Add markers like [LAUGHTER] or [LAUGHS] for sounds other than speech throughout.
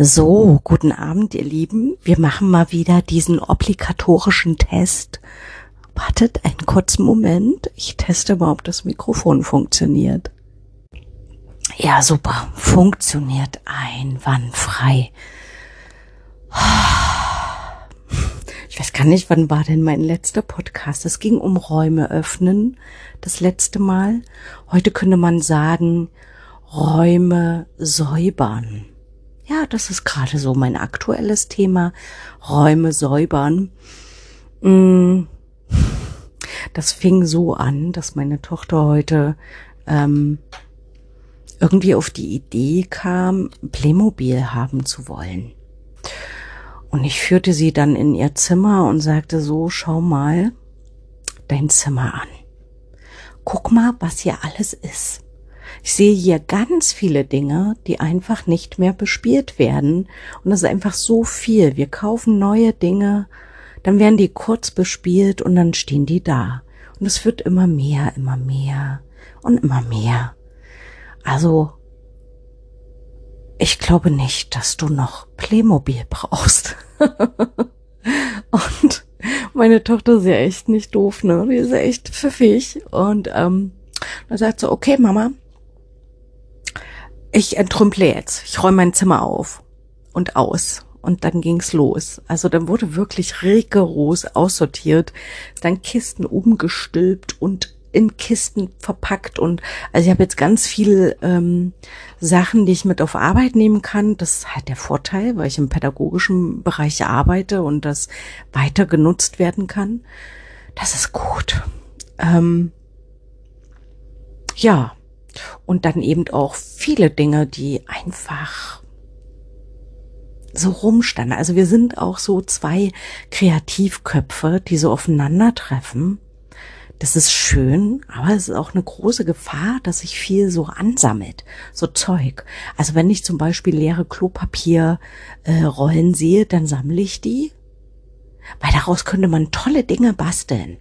So, guten Abend, ihr Lieben. Wir machen mal wieder diesen obligatorischen Test. Wartet einen kurzen Moment. Ich teste mal, ob das Mikrofon funktioniert. Ja, super. Funktioniert einwandfrei. Ich weiß gar nicht, wann war denn mein letzter Podcast? Es ging um Räume öffnen, das letzte Mal. Heute könnte man sagen, Räume säubern. Ja, das ist gerade so mein aktuelles Thema. Räume säubern. Mm. Das fing so an, dass meine Tochter heute ähm, irgendwie auf die Idee kam, Playmobil haben zu wollen. Und ich führte sie dann in ihr Zimmer und sagte so, schau mal dein Zimmer an. Guck mal, was hier alles ist. Ich sehe hier ganz viele Dinge, die einfach nicht mehr bespielt werden. Und das ist einfach so viel. Wir kaufen neue Dinge, dann werden die kurz bespielt und dann stehen die da. Und es wird immer mehr, immer mehr und immer mehr. Also, ich glaube nicht, dass du noch Playmobil brauchst. [LAUGHS] und meine Tochter ist ja echt nicht doof, ne? Die ist ja echt pfiffig. Und ähm, da sagt sie, okay, Mama, ich entrümple jetzt. Ich räume mein Zimmer auf und aus. Und dann ging's los. Also dann wurde wirklich rigoros aussortiert, dann Kisten umgestülpt und in Kisten verpackt und also ich habe jetzt ganz viel ähm, Sachen, die ich mit auf Arbeit nehmen kann. Das ist halt der Vorteil, weil ich im pädagogischen Bereich arbeite und das weiter genutzt werden kann. Das ist gut. Ähm, ja, und dann eben auch viele Dinge, die einfach so rumstanden. Also wir sind auch so zwei Kreativköpfe, die so aufeinandertreffen. Das ist schön, aber es ist auch eine große Gefahr, dass sich viel so ansammelt, so Zeug. Also wenn ich zum Beispiel leere Klopapierrollen äh, sehe, dann sammle ich die, weil daraus könnte man tolle Dinge basteln.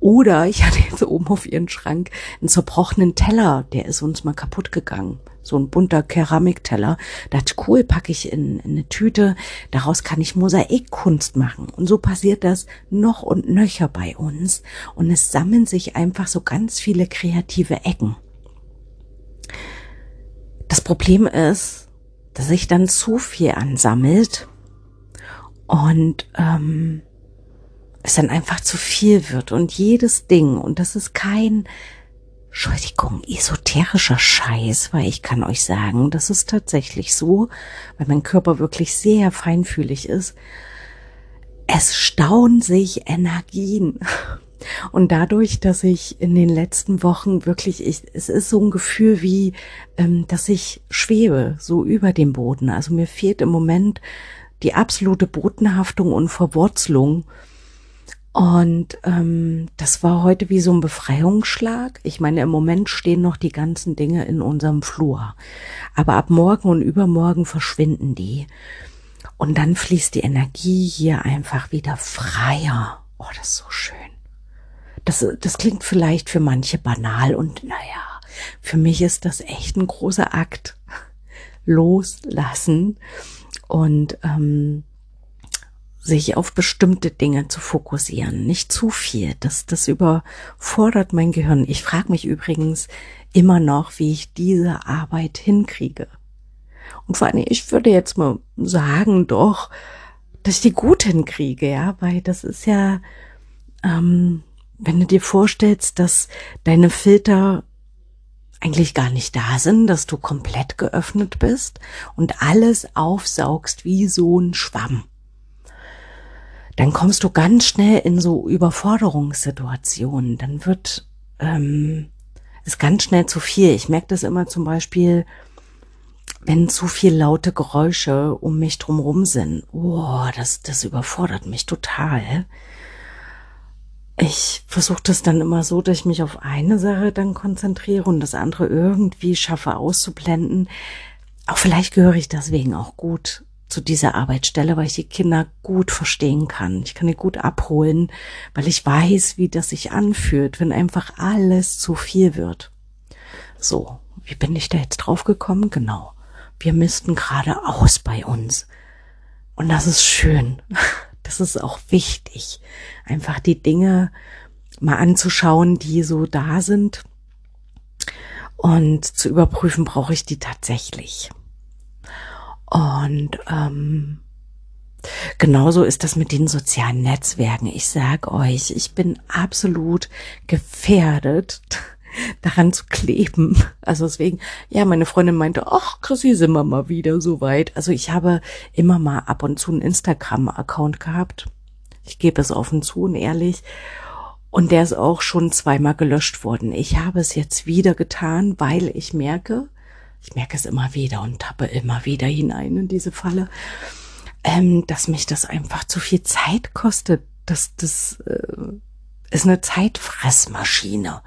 Oder ich hatte jetzt oben auf ihren Schrank einen zerbrochenen Teller, der ist uns mal kaputt gegangen. So ein bunter Keramikteller. Da dachte cool, packe ich in, in eine Tüte. Daraus kann ich Mosaikkunst machen. Und so passiert das noch und nöcher bei uns. Und es sammeln sich einfach so ganz viele kreative Ecken. Das Problem ist, dass sich dann zu viel ansammelt und ähm, es dann einfach zu viel wird und jedes Ding, und das ist kein, Entschuldigung, esoterischer Scheiß, weil ich kann euch sagen, das ist tatsächlich so, weil mein Körper wirklich sehr feinfühlig ist. Es stauen sich Energien. [LAUGHS] Und dadurch, dass ich in den letzten Wochen wirklich, ich, es ist so ein Gefühl wie, ähm, dass ich schwebe, so über dem Boden. Also mir fehlt im Moment die absolute Bodenhaftung und Verwurzelung. Und ähm, das war heute wie so ein Befreiungsschlag. Ich meine, im Moment stehen noch die ganzen Dinge in unserem Flur. Aber ab morgen und übermorgen verschwinden die. Und dann fließt die Energie hier einfach wieder freier. Oh, das ist so schön. Das, das klingt vielleicht für manche banal und naja, für mich ist das echt ein großer Akt. Loslassen. Und ähm, sich auf bestimmte Dinge zu fokussieren, nicht zu viel. Das, das überfordert mein Gehirn. Ich frage mich übrigens immer noch, wie ich diese Arbeit hinkriege. Und vor allem, ich würde jetzt mal sagen, doch, dass ich die gut hinkriege, ja, weil das ist ja, ähm, wenn du dir vorstellst, dass deine Filter eigentlich gar nicht da sind, dass du komplett geöffnet bist und alles aufsaugst wie so ein Schwamm dann kommst du ganz schnell in so Überforderungssituationen. Dann wird ähm, es ganz schnell zu viel. Ich merke das immer zum Beispiel, wenn zu viel laute Geräusche um mich drumherum sind. Oh, das, das überfordert mich total. Ich versuche das dann immer so, dass ich mich auf eine Sache dann konzentriere und das andere irgendwie schaffe auszublenden. Auch vielleicht gehöre ich deswegen auch gut zu dieser Arbeitsstelle, weil ich die Kinder gut verstehen kann. Ich kann die gut abholen, weil ich weiß, wie das sich anfühlt, wenn einfach alles zu viel wird. So, wie bin ich da jetzt drauf gekommen? Genau. wir missten gerade aus bei uns. Und das ist schön. [LAUGHS] Das ist auch wichtig. Einfach die Dinge mal anzuschauen, die so da sind. Und zu überprüfen, brauche ich die tatsächlich. Und ähm, genauso ist das mit den sozialen Netzwerken. Ich sag euch, ich bin absolut gefährdet, [LAUGHS] daran zu kleben. Also deswegen, ja, meine Freundin meinte, ach, Chrissy, sind wir mal wieder so weit. Also ich habe immer mal ab und zu einen Instagram-Account gehabt. Ich gebe es offen zu und ehrlich. Und der ist auch schon zweimal gelöscht worden. Ich habe es jetzt wieder getan, weil ich merke, ich merke es immer wieder und tappe immer wieder hinein in diese Falle, ähm, dass mich das einfach zu viel Zeit kostet. Das, das äh, ist eine Zeitfressmaschine,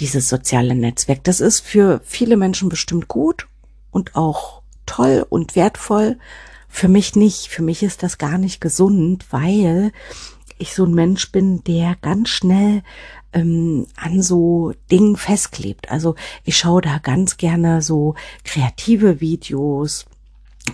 dieses soziale Netzwerk. Das ist für viele Menschen bestimmt gut und auch toll und wertvoll. Für mich nicht. Für mich ist das gar nicht gesund, weil ich so ein Mensch bin, der ganz schnell ähm, an so Dingen festklebt. Also ich schaue da ganz gerne so kreative Videos,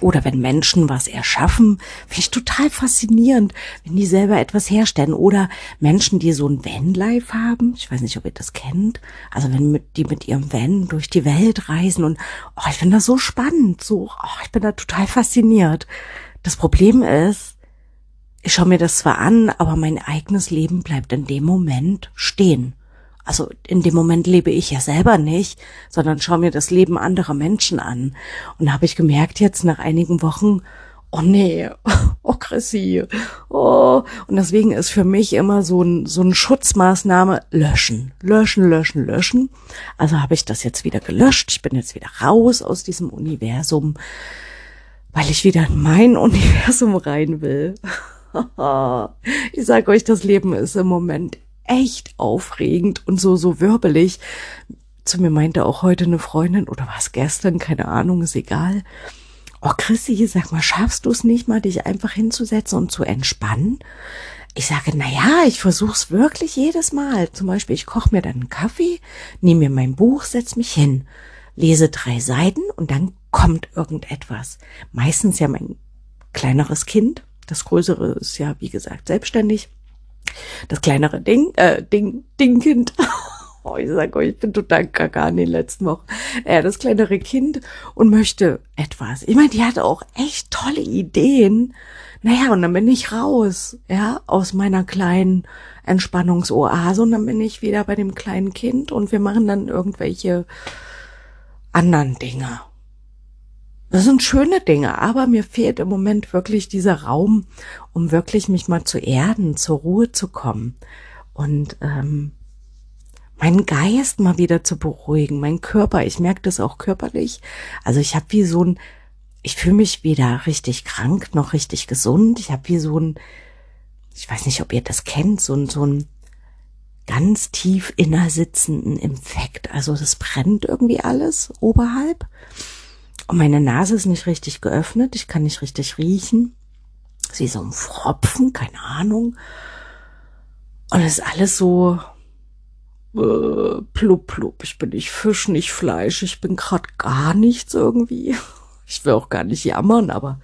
oder wenn Menschen was erschaffen, finde ich total faszinierend, wenn die selber etwas herstellen. Oder Menschen, die so ein Vanlife haben. Ich weiß nicht, ob ihr das kennt. Also wenn mit, die mit ihrem Van durch die Welt reisen und oh, ich finde das so spannend. So, oh, ich bin da total fasziniert. Das Problem ist, ich schaue mir das zwar an, aber mein eigenes Leben bleibt in dem Moment stehen. Also in dem Moment lebe ich ja selber nicht, sondern schaue mir das Leben anderer Menschen an. Und da habe ich gemerkt jetzt nach einigen Wochen, oh nee, [LAUGHS] oh Chrissy, oh. Und deswegen ist für mich immer so ein, so ein Schutzmaßnahme löschen, löschen, löschen, löschen. Also habe ich das jetzt wieder gelöscht. Ich bin jetzt wieder raus aus diesem Universum, weil ich wieder in mein [LAUGHS] Universum rein will. [LAUGHS] ich sage euch, das Leben ist im Moment echt aufregend und so, so wirbelig. Zu mir meinte auch heute eine Freundin, oder war es gestern, keine Ahnung, ist egal. Oh, Chrissy, sag mal, schaffst du es nicht mal, dich einfach hinzusetzen und zu entspannen? Ich sage, na ja, ich versuch's wirklich jedes Mal. Zum Beispiel, ich koche mir dann einen Kaffee, nehme mir mein Buch, setz mich hin, lese drei Seiten und dann kommt irgendetwas. Meistens ja mein kleineres Kind, das größere ist ja, wie gesagt, selbstständig. Das kleinere Ding, äh, Ding, Dingkind. [LAUGHS] Oh, ich sag euch, ich bin total gaga in den letzten Wochen. Ja, das kleinere Kind und möchte etwas. Ich meine, die hatte auch echt tolle Ideen. Naja, und dann bin ich raus, ja, aus meiner kleinen Entspannungsoase und dann bin ich wieder bei dem kleinen Kind und wir machen dann irgendwelche anderen Dinge. Das sind schöne Dinge, aber mir fehlt im Moment wirklich dieser Raum, um wirklich mich mal zu erden, zur Ruhe zu kommen und ähm, meinen Geist mal wieder zu beruhigen, mein Körper. Ich merke das auch körperlich. Also ich habe wie so ein, ich fühle mich weder richtig krank noch richtig gesund. Ich habe wie so ein, ich weiß nicht, ob ihr das kennt, so ein so ein ganz tief innersitzenden Infekt. Also das brennt irgendwie alles oberhalb. Und meine Nase ist nicht richtig geöffnet, ich kann nicht richtig riechen. Sie ist so ein Fropfen, keine Ahnung. Und es ist alles so äh, plupp, plupp. Ich bin nicht Fisch, nicht Fleisch, ich bin grad gar nichts irgendwie. [LAUGHS] Ich will auch gar nicht jammern, aber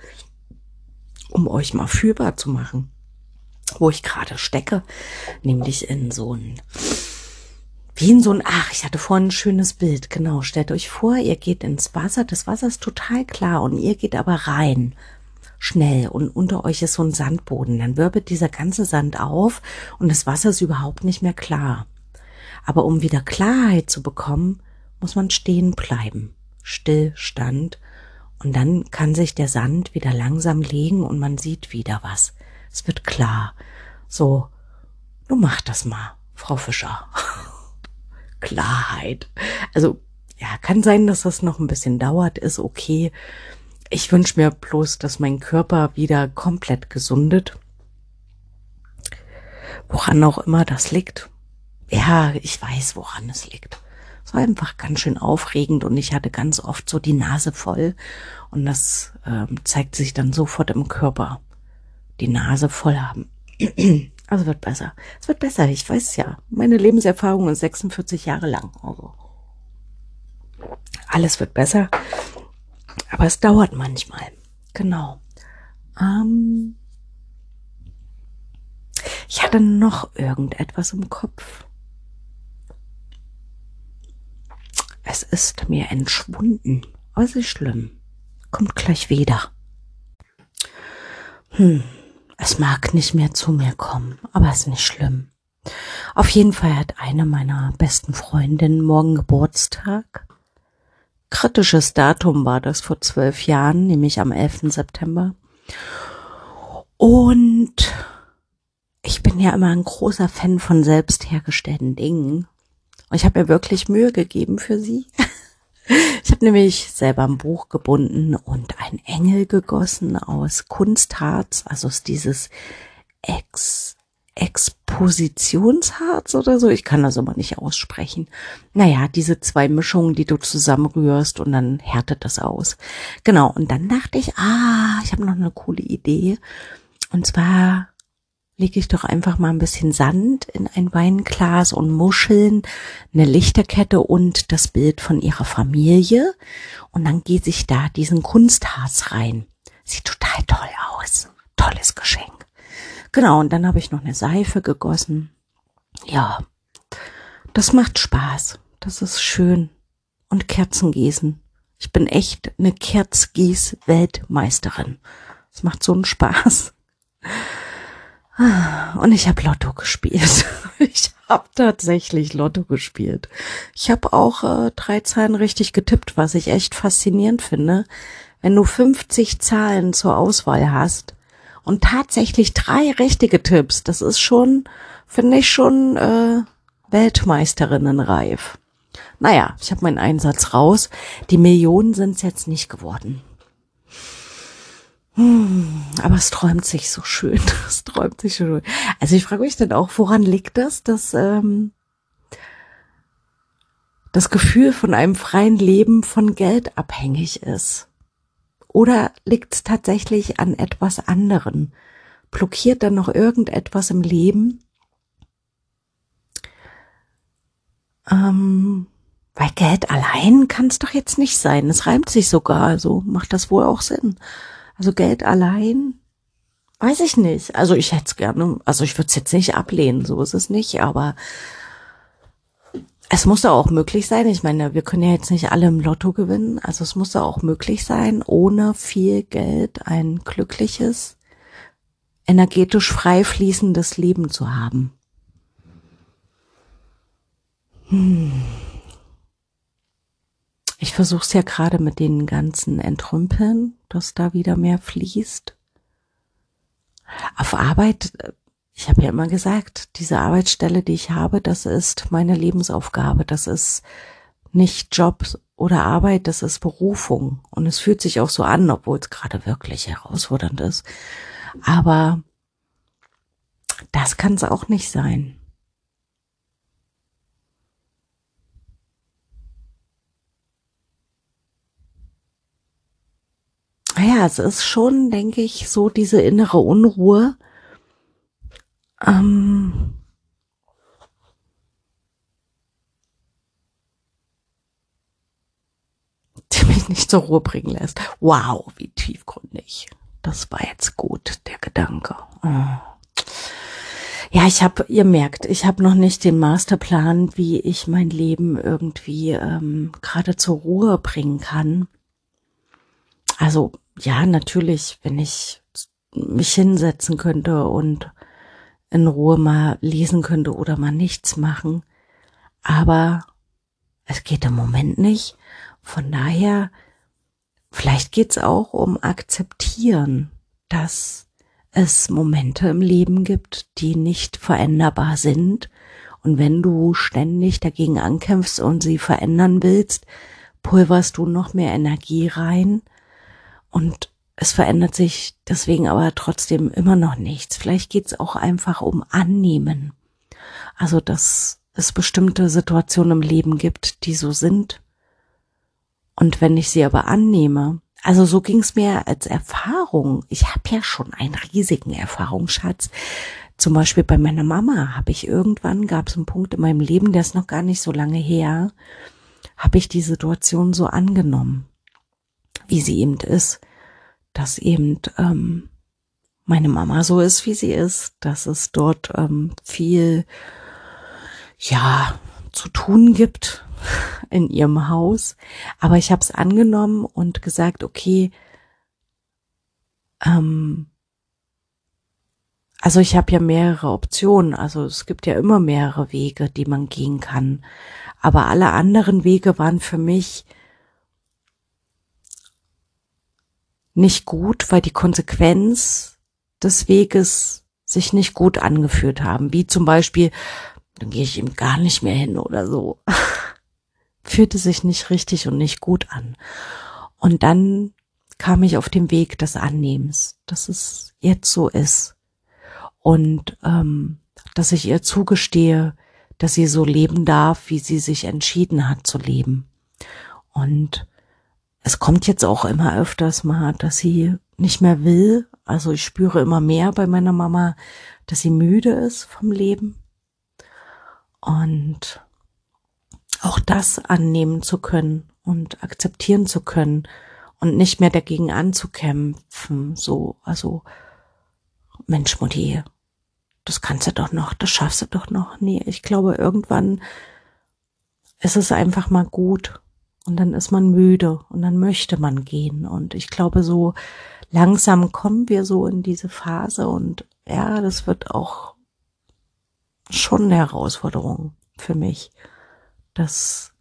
um euch mal fühlbar zu machen, wo ich gerade stecke, nämlich in so ein wie in so ein, ach, ich hatte vorhin ein schönes Bild, genau. Stellt euch vor, ihr geht ins Wasser, das Wasser ist total klar und ihr geht aber rein. Schnell und unter euch ist so ein Sandboden. Dann wirbelt dieser ganze Sand auf und das Wasser ist überhaupt nicht mehr klar. Aber um wieder Klarheit zu bekommen, muss man stehen bleiben. Stillstand. Und dann kann sich der Sand wieder langsam legen und man sieht wieder was. Es wird klar. So, nun macht das mal, Frau Fischer. [LAUGHS] Klarheit. Also ja, kann sein, dass das noch ein bisschen dauert, ist okay. Ich wünsche mir bloß, dass mein Körper wieder komplett gesundet. Woran auch immer das liegt. Ja, ich weiß, woran es liegt. Es war einfach ganz schön aufregend und ich hatte ganz oft so die Nase voll und das ähm, zeigt sich dann sofort im Körper. Die Nase voll haben. Also wird besser. Es wird besser, ich weiß ja. Meine Lebenserfahrung ist 46 Jahre lang. Also alles wird besser. Aber es dauert manchmal. Genau. Ähm, ich hatte noch irgendetwas im Kopf. Es ist mir entschwunden. Aber es ist schlimm. Kommt gleich wieder. Hm, es mag nicht mehr zu mir kommen, aber es ist nicht schlimm. Auf jeden Fall hat eine meiner besten Freundinnen morgen Geburtstag. Kritisches Datum war das vor zwölf Jahren, nämlich am 11. September. Und ich bin ja immer ein großer Fan von selbst hergestellten Dingen. Und ich habe mir wirklich Mühe gegeben für sie. [LAUGHS] Ich habe nämlich selber ein Buch gebunden und ein Engel gegossen aus Kunstharz, also aus dieses Ex Expositionsharz oder so. Ich kann das aber nicht aussprechen. Naja, diese zwei Mischungen, die du zusammenrührst und dann härtet das aus. Genau. Und dann dachte ich, ah, ich habe noch eine coole Idee. Und zwar lege ich doch einfach mal ein bisschen Sand in ein Weinglas und Muscheln, eine Lichterkette und das Bild von ihrer Familie. Und dann geht sich da diesen Kunstharz rein. Sieht total toll aus. Tolles Geschenk. Genau, und dann habe ich noch eine Seife gegossen. Ja, das macht Spaß. Das ist schön. Und Kerzen gießen. Ich bin echt eine Kerzgieß-Weltmeisterin. Es macht so einen Spaß. Und ich habe Lotto gespielt. [LAUGHS] Ich habe tatsächlich Lotto gespielt. Ich habe auch äh, drei Zahlen richtig getippt, was ich echt faszinierend finde. Wenn du 50 Zahlen zur Auswahl hast und tatsächlich drei richtige Tipps, das ist schon, finde ich schon äh, Weltmeisterinnenreif. Naja, ich habe meinen Einsatz raus. Die Millionen sind es jetzt nicht geworden. Hm, aber es träumt sich so schön. [LAUGHS] Es träumt sich so schön. Also ich frage mich dann auch, woran liegt das, dass ähm, das Gefühl von einem freien Leben von Geld abhängig ist? Oder liegt es tatsächlich an etwas anderen? Blockiert dann noch irgendetwas im Leben? Ähm, weil Geld allein kann es doch jetzt nicht sein. Es reimt sich sogar, also macht das wohl auch Sinn. Also Geld allein, weiß ich nicht. Also ich hätte es gerne, also ich würde es jetzt nicht ablehnen, so ist es nicht, aber es muss da auch möglich sein. Ich meine, wir können ja jetzt nicht alle im Lotto gewinnen. Also es muss da auch möglich sein, ohne viel Geld ein glückliches, energetisch frei fließendes Leben zu haben. Hm. Ich versuche es ja gerade mit den ganzen Entrümpeln, dass da wieder mehr fließt. Auf Arbeit, ich habe ja immer gesagt, diese Arbeitsstelle, die ich habe, das ist meine Lebensaufgabe. Das ist nicht Job oder Arbeit, das ist Berufung. Und es fühlt sich auch so an, obwohl es gerade wirklich herausfordernd ist. Aber das kann es auch nicht sein. Ja, es ist schon, denke ich, so diese innere Unruhe. Ähm, die mich nicht zur Ruhe bringen lässt. Wow, wie tiefgründig. Das war jetzt gut, der Gedanke. Oh. Ja, ich habe, ihr merkt, ich habe noch nicht den Masterplan, wie ich mein Leben irgendwie ähm, gerade zur Ruhe bringen kann. Also ja, natürlich, wenn ich mich hinsetzen könnte und in Ruhe mal lesen könnte oder mal nichts machen. Aber es geht im Moment nicht. Von daher, vielleicht geht's auch um akzeptieren, dass es Momente im Leben gibt, die nicht veränderbar sind. Und wenn du ständig dagegen ankämpfst und sie verändern willst, pulverst du noch mehr Energie rein und es verändert sich deswegen aber trotzdem immer noch nichts. Vielleicht geht es auch einfach um Annehmen. Also, dass es bestimmte Situationen im Leben gibt, die so sind. Und wenn ich sie aber annehme, also so ging es mir als Erfahrung. Ich habe ja schon einen riesigen Erfahrungsschatz. Zum Beispiel bei meiner Mama habe ich irgendwann, gab es einen Punkt in meinem Leben, der ist noch gar nicht so lange her, habe ich die Situation so angenommen wie sie eben ist, dass eben ähm, meine Mama so ist, wie sie ist, dass es dort ähm, viel, ja, zu tun gibt [LAUGHS] in ihrem Haus. Aber ich habe es angenommen und gesagt, okay, ähm, also ich habe ja mehrere Optionen. Also es gibt ja immer mehrere Wege, die man gehen kann. Aber alle anderen Wege waren für mich nicht gut, weil die Konsequenz des Weges sich nicht gut angeführt haben. Wie zum Beispiel, dann gehe ich ihm gar nicht mehr hin oder so. [LAUGHS] Fühlte sich nicht richtig und nicht gut an. Und dann kam ich auf den Weg des Annehmens, dass es jetzt so ist. Und ähm, dass ich ihr zugestehe, dass sie so leben darf, wie sie sich entschieden hat zu leben. Und es kommt jetzt auch immer öfters mal, dass sie nicht mehr will. Also ich spüre immer mehr bei meiner Mama, dass sie müde ist vom Leben. Und auch das annehmen zu können und akzeptieren zu können und nicht mehr dagegen anzukämpfen. So, also, Mensch, Mutti, das kannst du doch noch, das schaffst du doch noch. Nee, ich glaube, irgendwann ist es einfach mal gut und dann ist man müde und dann möchte man gehen. Und ich glaube, so langsam kommen wir so in diese Phase und ja, das wird auch schon eine Herausforderung für mich, das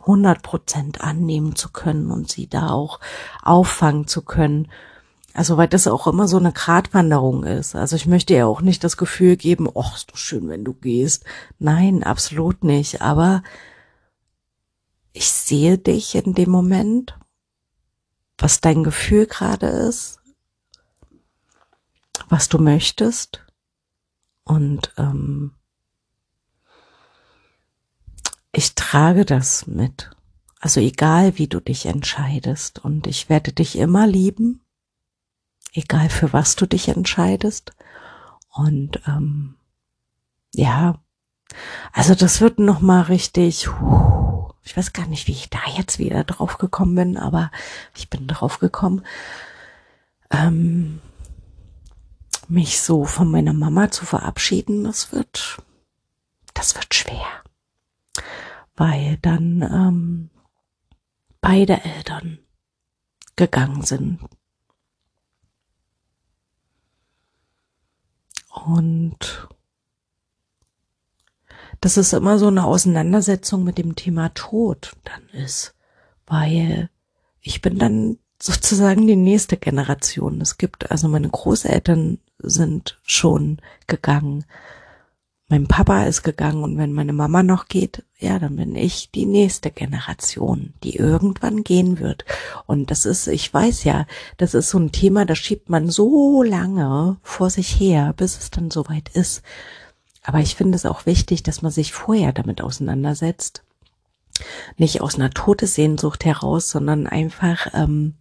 100 Prozent annehmen zu können und sie da auch auffangen zu können. Also, weil das auch immer so eine Gratwanderung ist. Also, ich möchte ja auch nicht das Gefühl geben, ach, ist doch schön, wenn du gehst. Nein, absolut nicht. Aber ich sehe dich in dem Moment, was dein Gefühl gerade ist, was du möchtest. Und ähm, ich trage das mit. Also egal, wie du dich entscheidest. Und ich werde dich immer lieben, egal für was du dich entscheidest. Und ähm, ja, also das wird noch mal richtig. Huh, ich weiß gar nicht, wie ich da jetzt wieder drauf gekommen bin, aber ich bin drauf gekommen. Ähm, mich so von meiner Mama zu verabschieden, das wird, das wird schwer weil dann ähm, beide Eltern gegangen sind. Und dass es immer so eine Auseinandersetzung mit dem Thema Tod dann ist, weil ich bin dann sozusagen die nächste Generation. Es gibt also meine Großeltern sind schon gegangen mein Papa ist gegangen und wenn meine Mama noch geht, ja, dann bin ich die nächste Generation, die irgendwann gehen wird. Und das ist, ich weiß ja, das ist so ein Thema, das schiebt man so lange vor sich her, bis es dann soweit ist. Aber ich finde es auch wichtig, dass man sich vorher damit auseinandersetzt. Nicht aus einer Todessehnsucht heraus, sondern einfach ähm,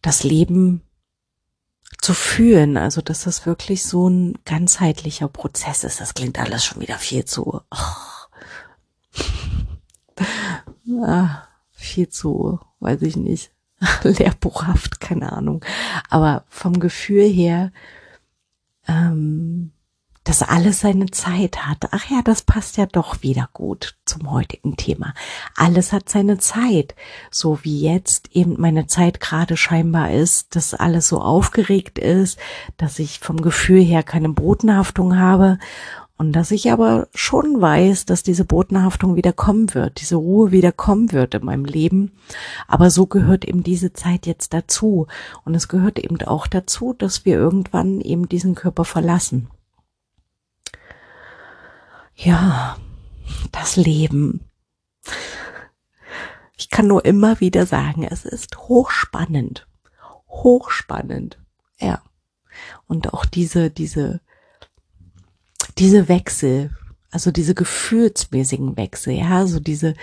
das Leben zu fühlen, also dass das wirklich so ein ganzheitlicher Prozess ist. Das klingt alles schon wieder viel zu, oh. [LAUGHS] ah, viel zu, weiß ich nicht, [LAUGHS] lehrbuchhaft, keine Ahnung. Aber vom Gefühl her ähm, dass alles seine Zeit hat. Ach ja, das passt ja doch wieder gut zum heutigen Thema. Alles hat seine Zeit, so wie jetzt eben meine Zeit gerade scheinbar ist, dass alles so aufgeregt ist, dass ich vom Gefühl her keine Botenhaftung habe und dass ich aber schon weiß, dass diese Botenhaftung wieder kommen wird, diese Ruhe wieder kommen wird in meinem Leben. Aber so gehört eben diese Zeit jetzt dazu. Und es gehört eben auch dazu, dass wir irgendwann eben diesen Körper verlassen. Ja, das Leben. Ich kann nur immer wieder sagen, es ist hochspannend. Hochspannend. Ja. Und auch diese, diese, diese Wechsel, also diese gefühlsmäßigen Wechsel, ja, so diese,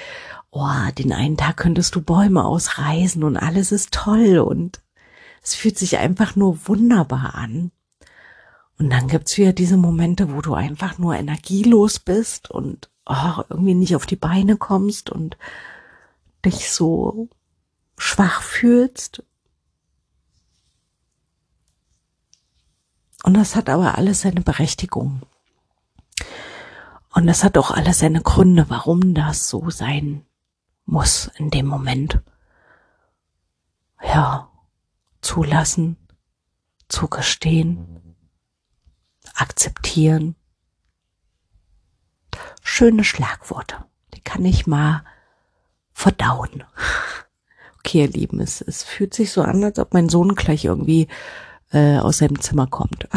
oh, den einen Tag könntest du Bäume ausreißen und alles ist toll und es fühlt sich einfach nur wunderbar an. Und dann gibt's wieder diese Momente, wo du einfach nur energielos bist und oh, irgendwie nicht auf die Beine kommst und dich so schwach fühlst. Und das hat aber alles seine Berechtigung. Und das hat auch alles seine Gründe, warum das so sein muss in dem Moment. Ja, zulassen, zugestehen, akzeptieren. Schöne Schlagworte. Die kann ich mal verdauen. [LAUGHS] Okay, ihr Lieben, es, es fühlt sich so an, als ob mein Sohn gleich irgendwie äh, aus seinem Zimmer kommt.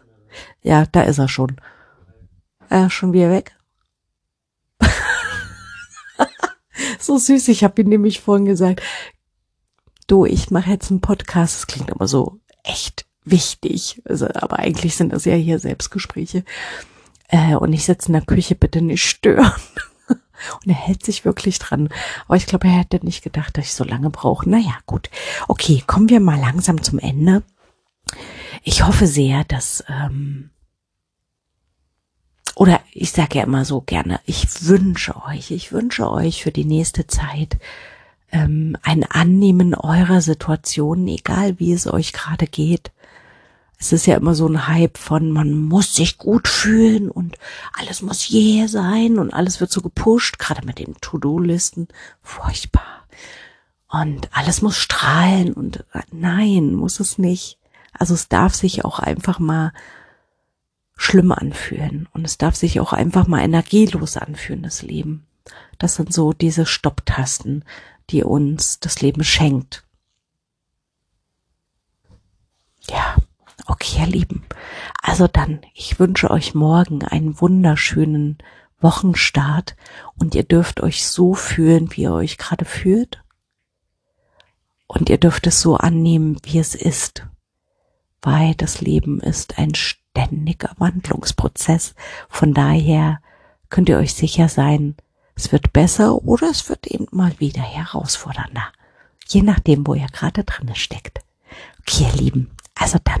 [LAUGHS] ja, da ist er schon. Äh, schon wieder weg. [LAUGHS] so süß, ich habe ihm nämlich vorhin gesagt, du, ich mache jetzt einen Podcast, das klingt aber so echt wichtig, also, aber eigentlich sind das ja hier Selbstgespräche. Äh, und ich sitze in der Küche, bitte nicht stören. [LAUGHS] Und er hält sich wirklich dran. Aber ich glaube, er hätte nicht gedacht, dass ich so lange brauche. Naja, gut. Okay, kommen wir mal langsam zum Ende. Ich hoffe sehr, dass, ähm, oder ich sage ja immer so gerne, ich wünsche euch, ich wünsche euch für die nächste Zeit ähm, ein Annehmen eurer Situation, egal wie es euch gerade geht, es ist ja immer so ein Hype von, man muss sich gut fühlen und alles muss je sein und alles wird so gepusht, gerade mit den To-Do-Listen. Furchtbar. Und alles muss strahlen und äh, nein, muss es nicht. Also es darf sich auch einfach mal schlimm anfühlen und es darf sich auch einfach mal energielos anfühlen, das Leben. Das sind so diese Stopptasten, die uns das Leben schenkt. Ja, Okay, ihr Lieben. Also dann, ich wünsche euch morgen einen wunderschönen Wochenstart und ihr dürft euch so fühlen, wie ihr euch gerade fühlt. Und ihr dürft es so annehmen, wie es ist, weil das Leben ist ein ständiger Wandlungsprozess. Von daher könnt ihr euch sicher sein, es wird besser oder es wird eben mal wieder herausfordernder. Je nachdem, wo ihr gerade drin steckt. Okay, ihr Lieben, also dann